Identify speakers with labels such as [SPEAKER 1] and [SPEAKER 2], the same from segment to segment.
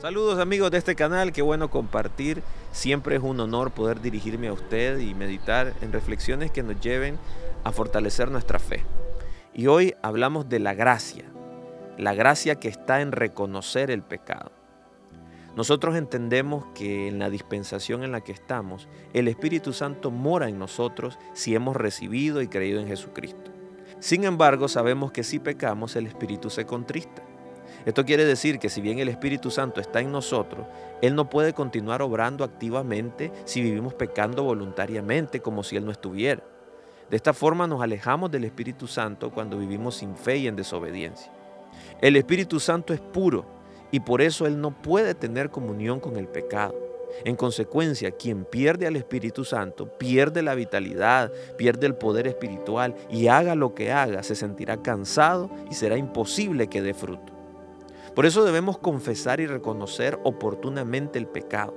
[SPEAKER 1] Saludos amigos de este canal, qué bueno compartir. Siempre es un honor poder dirigirme a usted y meditar en reflexiones que nos lleven a fortalecer nuestra fe. Y hoy hablamos de la gracia, la gracia que está en reconocer el pecado. Nosotros entendemos que en la dispensación en la que estamos, el Espíritu Santo mora en nosotros si hemos recibido y creído en Jesucristo. Sin embargo, sabemos que si pecamos, el Espíritu se contrista. Esto quiere decir que si bien el Espíritu Santo está en nosotros, Él no puede continuar obrando activamente si vivimos pecando voluntariamente como si Él no estuviera. De esta forma nos alejamos del Espíritu Santo cuando vivimos sin fe y en desobediencia. El Espíritu Santo es puro y por eso Él no puede tener comunión con el pecado. En consecuencia, quien pierde al Espíritu Santo pierde la vitalidad, pierde el poder espiritual y haga lo que haga, se sentirá cansado y será imposible que dé fruto. Por eso debemos confesar y reconocer oportunamente el pecado.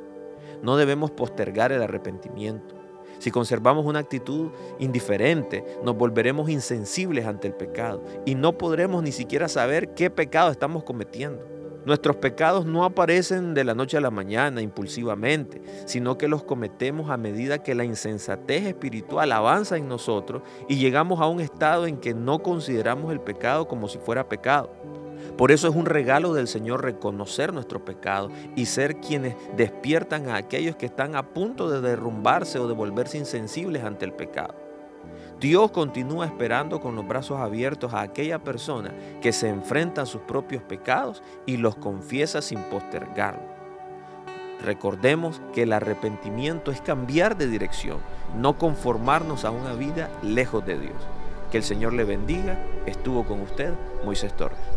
[SPEAKER 1] No debemos postergar el arrepentimiento. Si conservamos una actitud indiferente, nos volveremos insensibles ante el pecado y no podremos ni siquiera saber qué pecado estamos cometiendo. Nuestros pecados no aparecen de la noche a la mañana impulsivamente, sino que los cometemos a medida que la insensatez espiritual avanza en nosotros y llegamos a un estado en que no consideramos el pecado como si fuera pecado. Por eso es un regalo del Señor reconocer nuestro pecado y ser quienes despiertan a aquellos que están a punto de derrumbarse o de volverse insensibles ante el pecado. Dios continúa esperando con los brazos abiertos a aquella persona que se enfrenta a sus propios pecados y los confiesa sin postergarlo. Recordemos que el arrepentimiento es cambiar de dirección, no conformarnos a una vida lejos de Dios. Que el Señor le bendiga. Estuvo con usted Moisés Torres.